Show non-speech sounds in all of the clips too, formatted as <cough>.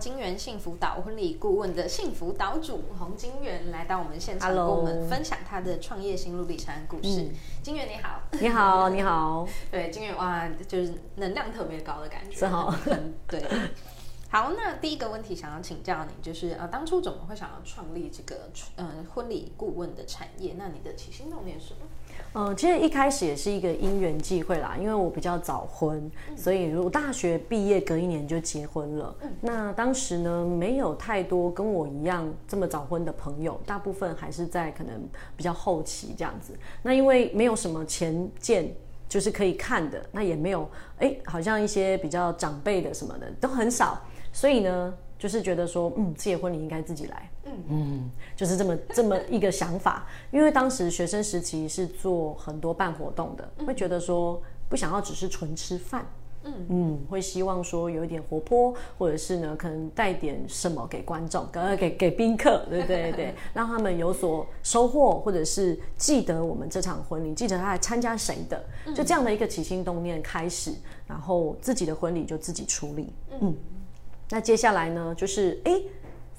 金源幸福岛婚礼顾问的幸福岛主洪金源来到我们现场，跟我们分享他的创业心路历程故事。嗯、金源你好，你好，你好。<laughs> 对，金源哇，就是能量特别高的感觉，是好。对。好，那第一个问题想要请教你，就是呃，当初怎么会想要创立这个呃婚礼顾问的产业？那你的起心动念是什么？呃，其实一开始也是一个因缘际会啦，因为我比较早婚，嗯、所以如果大学毕业隔一年就结婚了。嗯、那当时呢，没有太多跟我一样这么早婚的朋友，大部分还是在可能比较后期这样子。那因为没有什么前见。就是可以看的，那也没有，哎，好像一些比较长辈的什么的都很少，所以呢，就是觉得说，嗯，结婚礼应该自己来，嗯。嗯，就是这么这么一个想法。因为当时学生时期是做很多办活动的，会觉得说不想要只是纯吃饭。嗯。嗯，会希望说有一点活泼，或者是呢，可能带点什么给观众，给给给宾客，对对对，<laughs> 让他们有所收获，或者是记得我们这场婚礼，记得他来参加谁的，就这样的一个起心动念开始，然后自己的婚礼就自己处理。嗯，那接下来呢，就是哎。诶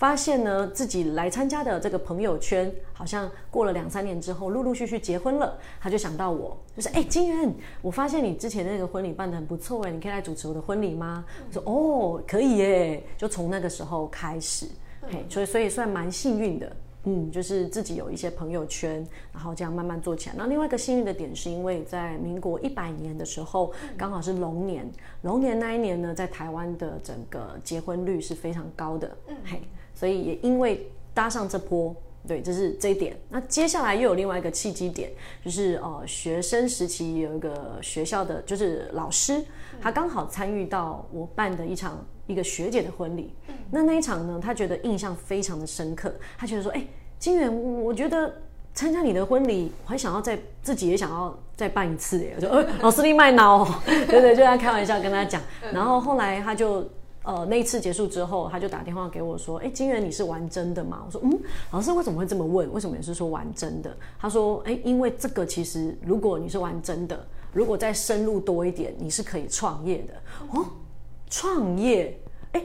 发现呢，自己来参加的这个朋友圈，好像过了两三年之后，陆陆续续结婚了。他就想到我，就是哎，金源，我发现你之前那个婚礼办得很不错哎，你可以来主持我的婚礼吗？我说哦，可以耶。就从那个时候开始，嘿，所以所以算蛮幸运的。嗯，就是自己有一些朋友圈，然后这样慢慢做起来。那另外一个幸运的点，是因为在民国一百年的时候，刚好是龙年，龙年那一年呢，在台湾的整个结婚率是非常高的。嗯，嘿，所以也因为搭上这波，对，这是这一点。那接下来又有另外一个契机点，就是呃，学生时期有一个学校的就是老师，他刚好参与到我办的一场。一个学姐的婚礼，那那一场呢，她觉得印象非常的深刻。她觉得说，哎，金源，我觉得参加你的婚礼，我还想要再自己也想要再办一次。哎，我说，呃，老师你卖脑，<laughs> 对对，就在开玩笑跟他讲。然后后来他就，呃，那一次结束之后，他就打电话给我说，哎，金源，你是玩真的吗？我说，嗯，老师为什么会这么问？为什么也是说玩真的？他说，哎，因为这个其实如果你是玩真的，如果再深入多一点，你是可以创业的哦。创业，哎，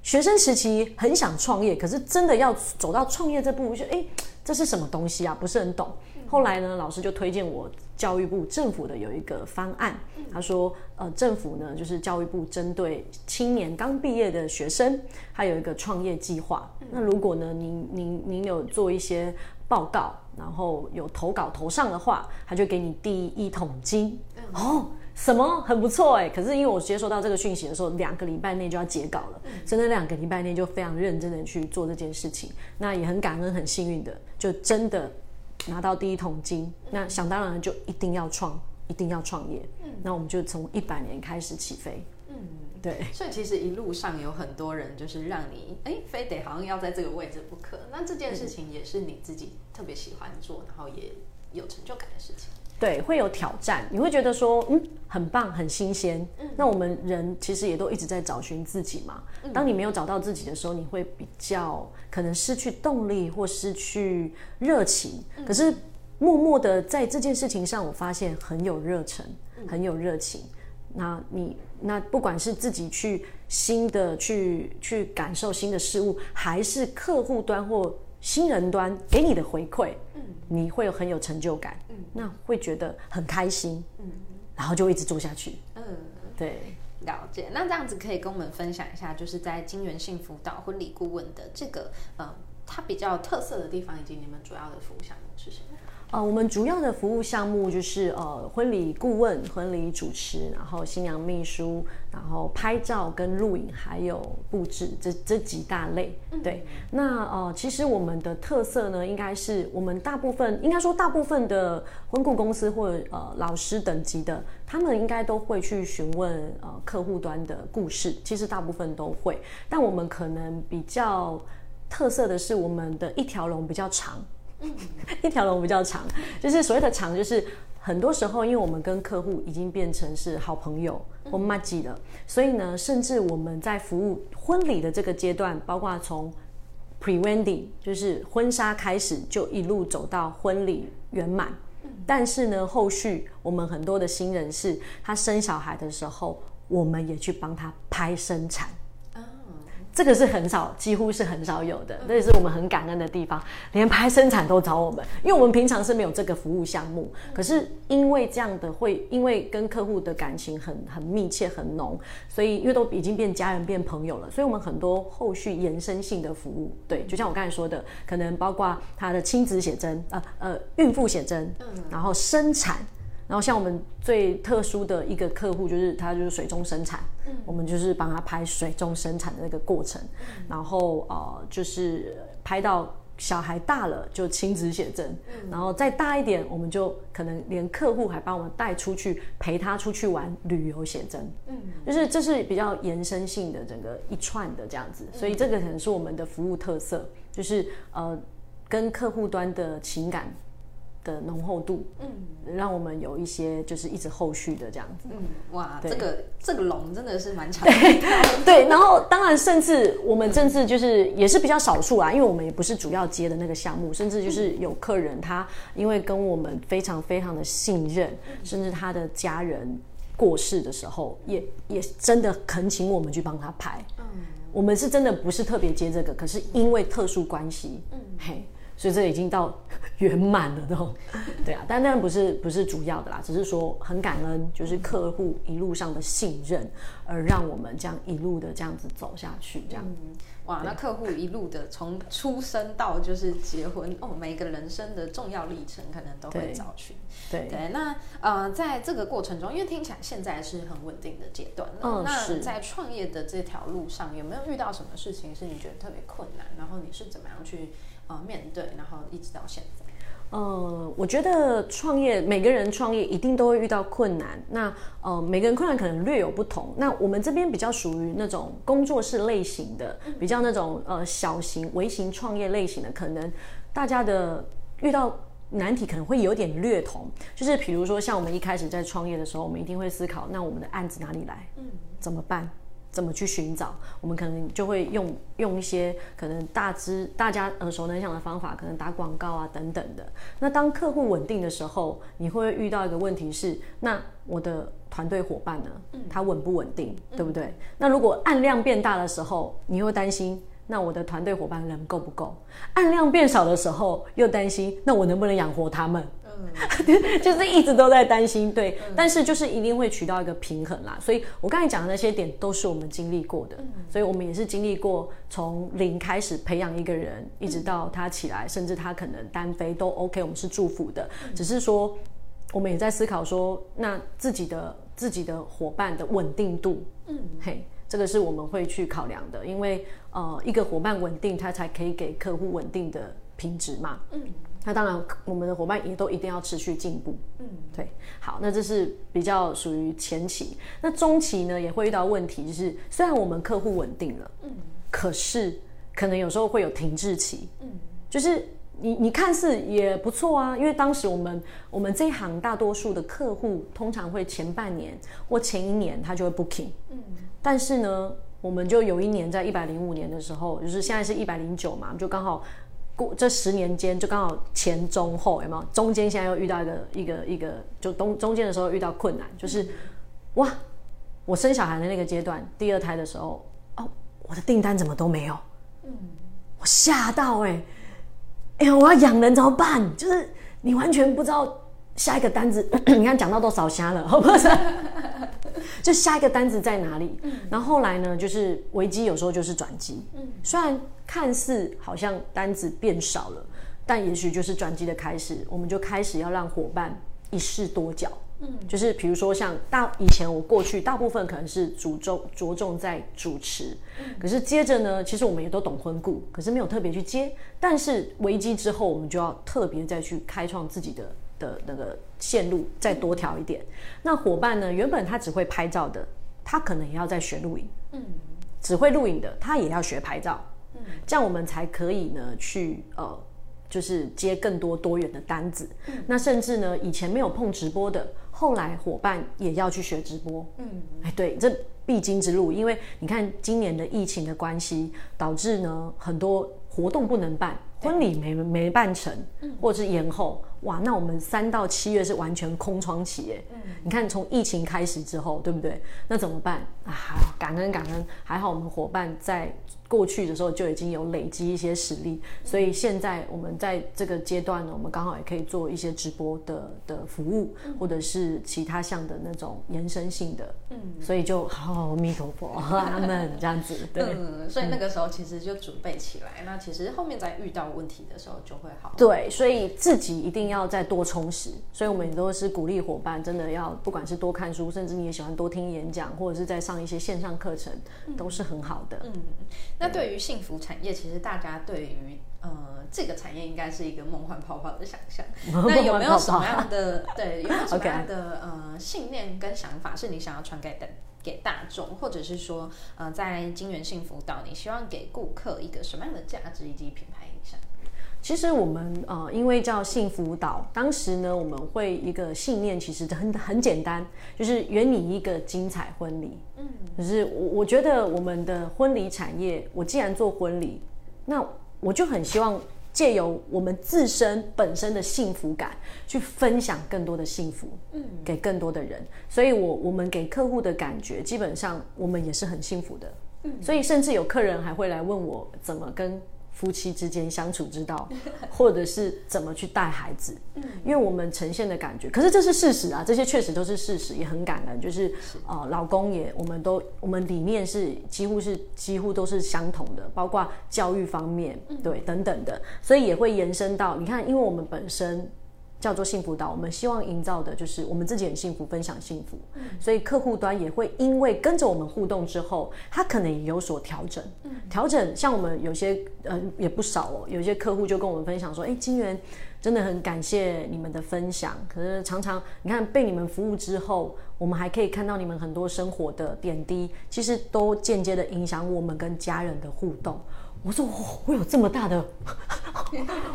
学生时期很想创业，可是真的要走到创业这步，我觉得哎，这是什么东西啊？不是很懂。后来呢，老师就推荐我教育部政府的有一个方案，他说，呃，政府呢就是教育部针对青年刚毕业的学生，他有一个创业计划。那如果呢，您您您有做一些报告，然后有投稿投上的话，他就给你第一桶金哦。什么很不错哎，可是因为我接收到这个讯息的时候，两个礼拜内就要截稿了，真的两个礼拜内就非常认真的去做这件事情，那也很感恩很幸运的，就真的拿到第一桶金。那想当然就一定要创，一定要创业。那我们就从一百年开始起飞。嗯，对。所以其实一路上有很多人就是让你哎，非得好像要在这个位置不可。那这件事情也是你自己特别喜欢做，然后也有成就感的事情。对，会有挑战，你会觉得说，嗯，很棒，很新鲜。嗯，那我们人其实也都一直在找寻自己嘛。嗯，当你没有找到自己的时候，你会比较可能失去动力或失去热情。嗯，可是默默的在这件事情上，我发现很有热忱，很有热情。那你那不管是自己去新的去去感受新的事物，还是客户端或新人端给你的回馈，嗯，你会有很有成就感，嗯，那会觉得很开心，嗯，然后就一直做下去，嗯，对，了解。那这样子可以跟我们分享一下，就是在金元幸福岛婚礼顾问的这个，呃，它比较特色的地方，以及你们主要的服务项目是什么？呃，我们主要的服务项目就是呃婚礼顾问、婚礼主持，然后新娘秘书，然后拍照跟录影，还有布置这这几大类。对，那呃其实我们的特色呢，应该是我们大部分应该说大部分的婚顾公司或者呃老师等级的，他们应该都会去询问呃客户端的故事，其实大部分都会，但我们可能比较特色的是我们的一条龙比较长。<laughs> 一条龙比较长，就是所谓的长，就是很多时候，因为我们跟客户已经变成是好朋友或麻吉了，所以呢，甚至我们在服务婚礼的这个阶段，包括从 pre-wedding 就是婚纱开始，就一路走到婚礼圆满。但是呢，后续我们很多的新人是，他生小孩的时候，我们也去帮他拍生产。这个是很少，几乎是很少有的，这也是我们很感恩的地方。连拍生产都找我们，因为我们平常是没有这个服务项目。可是因为这样的会，因为跟客户的感情很很密切很浓，所以因为都已经变家人变朋友了，所以我们很多后续延伸性的服务，对，就像我刚才说的，可能包括他的亲子写真，呃呃，孕妇写真，然后生产。然后像我们最特殊的一个客户，就是他就是水中生产，嗯，我们就是帮他拍水中生产的那个过程，嗯、然后呃就是拍到小孩大了就亲子写真，嗯、然后再大一点，我们就可能连客户还帮我们带出去陪他出去玩旅游写真，嗯，就是这是比较延伸性的整个一串的这样子，所以这个可能是我们的服务特色，就是呃跟客户端的情感。的浓厚度，嗯，让我们有一些就是一直后续的这样子，嗯，哇，对。这个这个龙真的是蛮长的，对，<laughs> 对，然后当然甚至我们甚至就是也是比较少数啊，因为我们也不是主要接的那个项目，甚至就是有客人他因为跟我们非常非常的信任，甚至他的家人过世的时候，也也真的恳请我们去帮他拍，嗯，我们是真的不是特别接这个，可是因为特殊关系，嗯，嘿。所以这已经到 <laughs> 圆满了都，对啊，但当然不是不是主要的啦，只是说很感恩，就是客户一路上的信任，而让我们这样一路的这样子走下去，这样。嗯、哇，那客户一路的从出生到就是结婚哦，每个人生的重要历程可能都会找寻。对对，那呃，在这个过程中，因为听起来现在是很稳定的阶段，嗯、那在创业的这条路上，有没有遇到什么事情是你觉得特别困难？然后你是怎么样去？呃，面对，然后一直到现在。呃，我觉得创业，每个人创业一定都会遇到困难。那呃，每个人困难可能略有不同。那我们这边比较属于那种工作室类型的，比较那种呃小型、微型创业类型的，可能大家的遇到难题可能会有点略同。就是比如说，像我们一开始在创业的时候，我们一定会思考，那我们的案子哪里来？嗯，怎么办？怎么去寻找？我们可能就会用用一些可能大致大家耳熟能详的方法，可能打广告啊等等的。那当客户稳定的时候，你会遇到一个问题是：那我的团队伙伴呢？他稳不稳定？对不对？那如果案量变大的时候，你又担心，那我的团队伙伴人够不够？按量变少的时候，又担心，那我能不能养活他们？<laughs> 就是一直都在担心，对，嗯、但是就是一定会取到一个平衡啦。所以我刚才讲的那些点都是我们经历过的，嗯、所以我们也是经历过从零开始培养一个人，一直到他起来，甚至他可能单飞都 OK，我们是祝福的。只是说我们也在思考说，那自己的自己的伙伴的稳定度，嗯，嘿，这个是我们会去考量的，因为呃，一个伙伴稳定，他才可以给客户稳定的品质嘛，嗯。那当然，我们的伙伴也都一定要持续进步。嗯，对。好，那这是比较属于前期。那中期呢，也会遇到问题，就是虽然我们客户稳定了，嗯，可是可能有时候会有停滞期。嗯，就是你你看似也不错啊，因为当时我们我们这一行大多数的客户通常会前半年或前一年他就会 booking。嗯，但是呢，我们就有一年在一百零五年的时候，就是现在是一百零九嘛，就刚好。过这十年间，就刚好前中后有没有？中间现在又遇到一个一个一个，就中中间的时候遇到困难，就是哇，我生小孩的那个阶段，第二胎的时候，哦，我的订单怎么都没有？嗯，我吓到哎、欸，哎呀，我要养人怎么办？就是你完全不知道下一个单子，<coughs> 你看讲到都烧瞎了，好不好？就下一个单子在哪里？嗯，然后后来呢，就是危机有时候就是转机。嗯，虽然看似好像单子变少了，但也许就是转机的开始。我们就开始要让伙伴一试多角。嗯，就是比如说像大以前我过去大部分可能是主重着重在主持，嗯，可是接着呢，其实我们也都懂婚故，可是没有特别去接。但是危机之后，我们就要特别再去开创自己的。的那个线路再多条一点，那伙伴呢？原本他只会拍照的，他可能也要再学录影。嗯，只会录影的，他也要学拍照。嗯，这样我们才可以呢去呃就是接更多多元的单子。嗯、那甚至呢，以前没有碰直播的，后来伙伴也要去学直播。嗯，哎，对，这必经之路。因为你看今年的疫情的关系，导致呢很多活动不能办，婚礼没没办成，或者是延后。哇，那我们三到七月是完全空窗期哎。嗯，你看从疫情开始之后，对不对？那怎么办啊？感恩感恩，还好我们伙伴在。过去的时候就已经有累积一些实力，所以现在我们在这个阶段呢，我们刚好也可以做一些直播的的服务，或者是其他项的那种延伸性的，嗯，所以就好，阿弥陀佛，阿门这样子，<laughs> 对，嗯，所以那个时候其实就准备起来，那其实后面在遇到问题的时候就会好，对，所以自己一定要再多充实，所以我们也都是鼓励伙伴，真的要不管是多看书，甚至你也喜欢多听演讲，或者是在上一些线上课程，都是很好的，嗯。那对于幸福产业，其实大家对于呃这个产业应该是一个梦幻泡泡的想象。<laughs> 那有没有什么样的对有没有什么 <laughs> 样的呃信念跟想法，是你想要传给的给大众，或者是说呃在金源幸福岛，你希望给顾客一个什么样的价值以及品牌？其实我们呃，因为叫幸福岛，当时呢，我们会一个信念，其实很很简单，就是圆你一个精彩婚礼。嗯，可是我我觉得我们的婚礼产业，我既然做婚礼，那我就很希望借由我们自身本身的幸福感，去分享更多的幸福，嗯，给更多的人。所以我我们给客户的感觉，基本上我们也是很幸福的。嗯，所以甚至有客人还会来问我怎么跟。夫妻之间相处之道，<laughs> 或者是怎么去带孩子，因为我们呈现的感觉，可是这是事实啊，这些确实都是事实，也很感人。就是呃，老公也，我们都，我们理念是几乎是几乎都是相同的，包括教育方面，对，等等的，所以也会延伸到，你看，因为我们本身。叫做幸福岛，我们希望营造的就是我们自己很幸福，分享幸福。嗯、所以客户端也会因为跟着我们互动之后，他可能也有所调整。嗯、调整像我们有些呃也不少哦，有些客户就跟我们分享说：“哎，金元真的很感谢你们的分享。可是常常你看被你们服务之后，我们还可以看到你们很多生活的点滴，其实都间接的影响我们跟家人的互动。”我说：“我有这么大的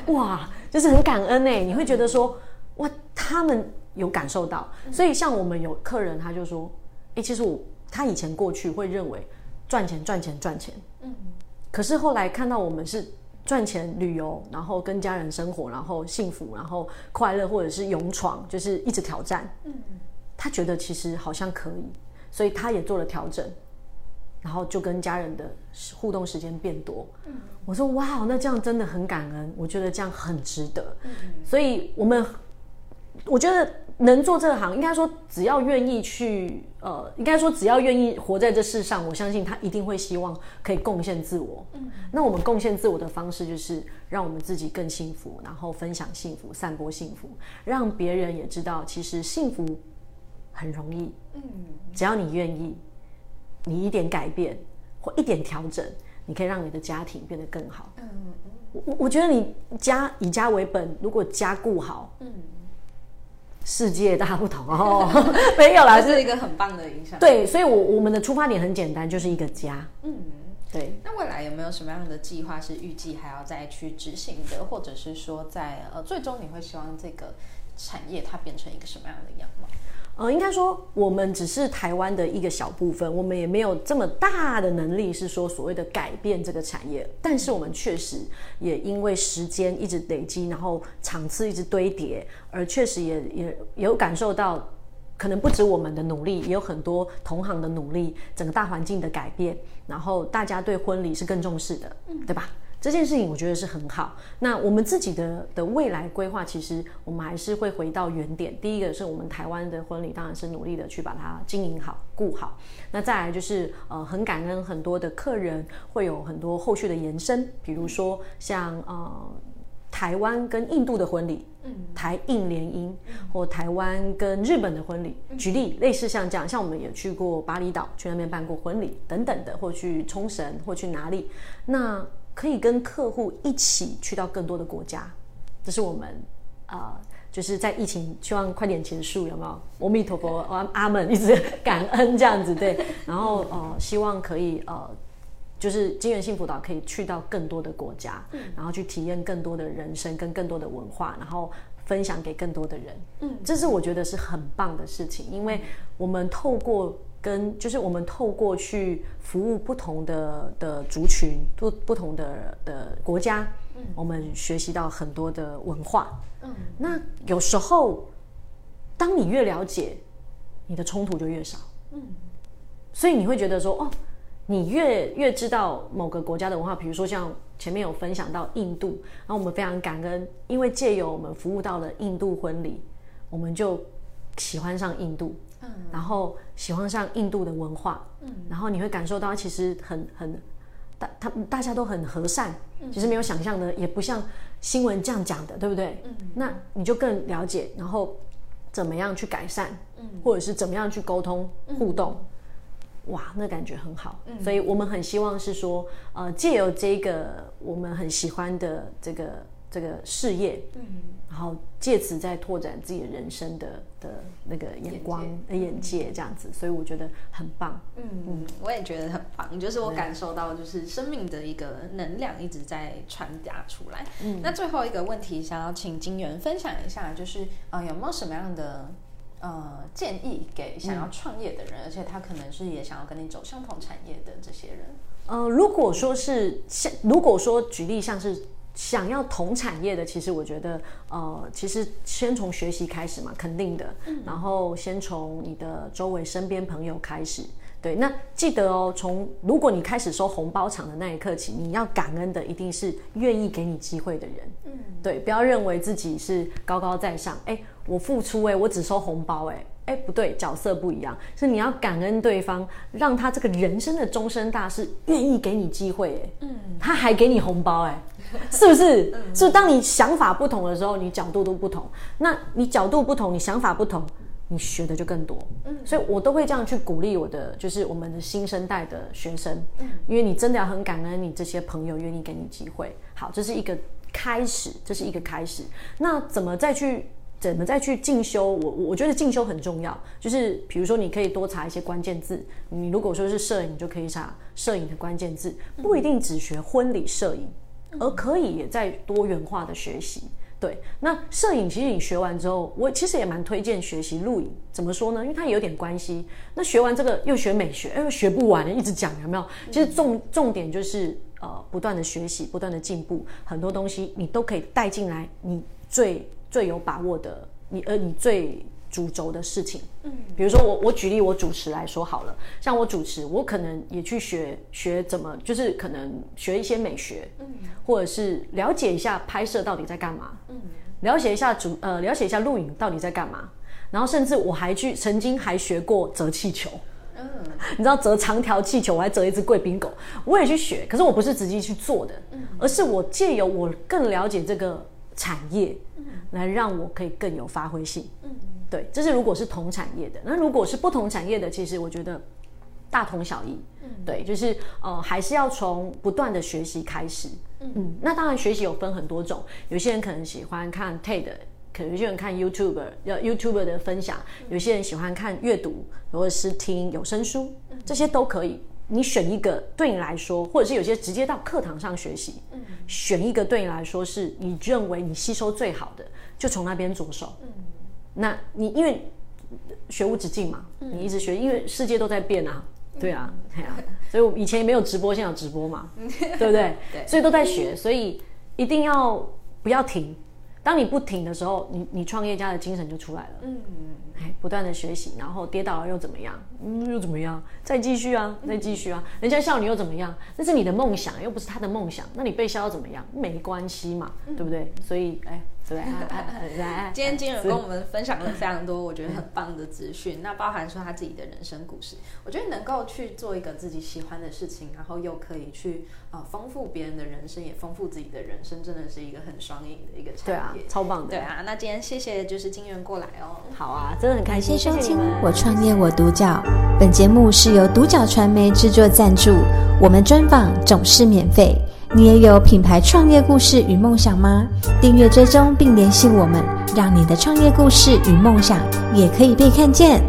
哇！”就是很感恩哎，你会觉得说哇，他们有感受到，所以像我们有客人，他就说，哎，其实我他以前过去会认为赚钱赚钱赚钱，嗯，可是后来看到我们是赚钱旅游，然后跟家人生活，然后幸福，然后快乐，或者是勇闯，就是一直挑战，嗯，他觉得其实好像可以，所以他也做了调整。然后就跟家人的互动时间变多，嗯，我说哇，那这样真的很感恩，我觉得这样很值得，嗯，所以我们我觉得能做这个行，应该说只要愿意去，呃，应该说只要愿意活在这世上，我相信他一定会希望可以贡献自我，嗯，那我们贡献自我的方式就是让我们自己更幸福，然后分享幸福，散播幸福，让别人也知道其实幸福很容易，嗯，只要你愿意。你一点改变或一点调整，你可以让你的家庭变得更好。嗯，我我觉得你家以家为本，如果家顾好，嗯，世界大不同哦。<laughs> 没有啦，是一个很棒的影响。对，所以我，我我们的出发点很简单，就是一个家。嗯，对。那未来有没有什么样的计划是预计还要再去执行的，或者是说在呃最终你会希望这个产业它变成一个什么样的样貌？呃，应该说我们只是台湾的一个小部分，我们也没有这么大的能力，是说所谓的改变这个产业。但是我们确实也因为时间一直累积，然后场次一直堆叠，而确实也也也有感受到，可能不止我们的努力，也有很多同行的努力，整个大环境的改变，然后大家对婚礼是更重视的，对吧？这件事情我觉得是很好。那我们自己的的未来规划，其实我们还是会回到原点。第一个是我们台湾的婚礼，当然是努力的去把它经营好、顾好。那再来就是呃，很感恩很多的客人会有很多后续的延伸，比如说像呃台湾跟印度的婚礼，嗯，台印联姻，或台湾跟日本的婚礼，举例类似像这样，像我们也去过巴厘岛，去那边办过婚礼等等的，或去冲绳，或去哪里，那。可以跟客户一起去到更多的国家，这是我们啊、呃，就是在疫情希望快点结束，有没有？阿弥陀佛，阿阿门，一直感恩这样子对。<laughs> 然后呃，希望可以呃，就是金源幸福岛可以去到更多的国家，嗯，然后去体验更多的人生跟更多的文化，然后分享给更多的人。嗯，这是我觉得是很棒的事情，因为我们透过跟就是我们透过去服务不同的的族群，不不同的的国家，嗯，我们学习到很多的文化。嗯，那有时候当你越了解，你的冲突就越少。嗯，所以你会觉得说哦。你越越知道某个国家的文化，比如说像前面有分享到印度，然后我们非常感恩，因为借由我们服务到了印度婚礼，我们就喜欢上印度，嗯，然后喜欢上印度的文化，嗯，然后你会感受到其实很很大，他大家都很和善，嗯，其实没有想象的，也不像新闻这样讲的，对不对？嗯，那你就更了解，然后怎么样去改善，嗯，或者是怎么样去沟通互动。嗯。哇，那感觉很好，嗯，所以我们很希望是说，呃，借由这个我们很喜欢的这个这个事业，嗯，然后借此再拓展自己的人生的的那个眼光的眼，眼界，这样子，所以我觉得很棒，嗯嗯，我也觉得很棒，就是我感受到就是生命的一个能量一直在传达出来。嗯，那最后一个问题，想要请金源分享一下，就是呃，有没有什么样的？呃，建议给想要创业的人，嗯，而且他可能是也想要跟你走相同产业的这些人。呃，如果说是像，如果说举例像是想要同产业的，其实我觉得，呃，其实先从学习开始嘛，肯定的。嗯，然后先从你的周围身边朋友开始。对，那记得哦，从如果你开始收红包场的那一刻起，你要感恩的一定是愿意给你机会的人。嗯，对，不要认为自己是高高在上。哎，我付出，哎，我只收红包，哎，哎，不对，角色不一样，是你要感恩对方，让他这个人生的终身大事愿意给你机会，哎，嗯，他还给你红包，<laughs> 哎，是不是？嗯，所以当你想法不同的时候，你角度都不同。那你角度不同，你想法不同。你学的就更多，嗯，所以我都会这样去鼓励我的，就是我们的新生代的学生，嗯，因为你真的要很感恩你这些朋友愿意给你机会。好，这是一个开始，这是一个开始。那怎么再去，怎么再去进修？我我觉得进修很重要，就是比如说你可以多查一些关键字。你如果说是摄影，你就可以查摄影的关键字，不一定只学婚礼摄影，而可以也在多元化的学习。对，那摄影其实你学完之后，我其实也蛮推荐学习录影。怎么说呢？因为它有点关系。那学完这个又学美学，哎，又学不完，一直讲有没有？其实重重点就是呃，不断的学习，不断的进步，很多东西你都可以带进来，你最最有把握的，你呃，你最。主轴的事情，嗯，比如说我我举例我主持来说好了，像我主持，我可能也去学学怎么，就是可能学一些美学，嗯，或者是了解一下拍摄到底在干嘛，嗯，了解一下主呃了解一下录影到底在干嘛，然后甚至我还去曾经还学过折气球，嗯，你知道折长条气球，我还折一只贵宾狗，我也去学，可是我不是直接去做的，嗯，而是我借由我更了解这个产业，嗯，来让我可以更有发挥性，嗯。对，这是如果是同产业的，那如果是不同产业的，其实我觉得大同小异。嗯，对，就是呃，还是要从不断的学习开始。嗯，嗯，那当然学习有分很多种，有些人可能喜欢看 TED，可能有些人看 YouTuber，要 YouTuber 的分享，有些人喜欢看阅读，或者是听有声书，这些都可以。你选一个对你来说，或者是有些直接到课堂上学习，嗯，选一个对你来说是你认为你吸收最好的，就从那边着手。嗯。那你因为学无止境嘛，嗯，你一直学，因为世界都在变啊，对啊，<laughs> 对啊，所以我以前也没有直播，现在有直播嘛，<laughs> 对不对？对，所以都在学，所以一定要不要停。当你不停的时候，你你创业家的精神就出来了。嗯，哎，不断的学习，然后跌倒了又怎么样？嗯，又怎么样？再继续啊，再继续啊，人家笑你又怎么样？那是你的梦想，又不是他的梦想，那你被笑又怎么样？没关系嘛，对不对？所以，哎。对，今天金源跟我们分享了非常多我觉得很棒的资讯，那包含说他自己的人生故事，我觉得能够去做一个自己喜欢的事情，然后又可以去呃丰富别人的人生，也丰富自己的人生，真的是一个很双赢的一个产业，对啊，超棒的。对啊，那今天谢谢就是金源过来哦，好啊，真的很开心。谢谢收听我创业我独角，本节目是由独角传媒制作赞助，我们专访总是免费。你也有品牌创业故事与梦想吗？订阅追踪并联系我们，让你的创业故事与梦想也可以被看见。